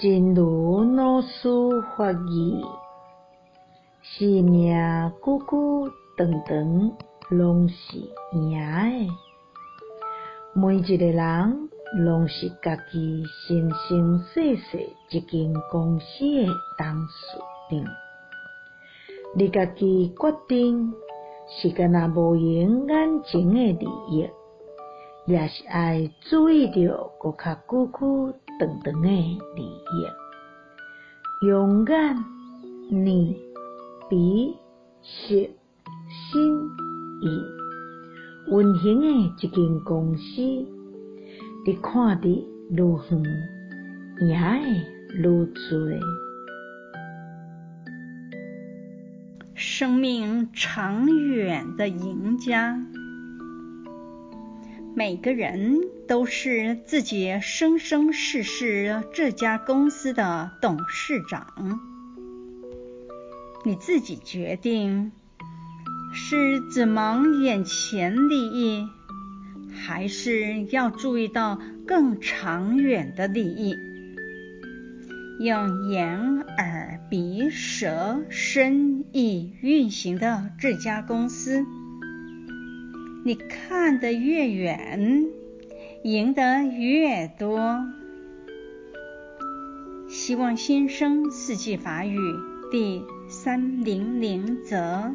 真如老师法语，生命久久长长，拢是赢的。每一个人拢是家己生生世世一间公司的董事长，你家己决定是干那无用眼前的利益，也是爱注意着搁较久久长长的利益。用眼、耳、鼻、舌、身、意运行的一间公司，你看得愈远，赢的愈多。生命长远的赢家。每个人都是自己生生世世这家公司的董事长，你自己决定是只忙眼前利益，还是要注意到更长远的利益。用眼、耳、鼻、舌、身、意运行的这家公司。你看得越远，赢得越多。希望新生四季法语第三零零则。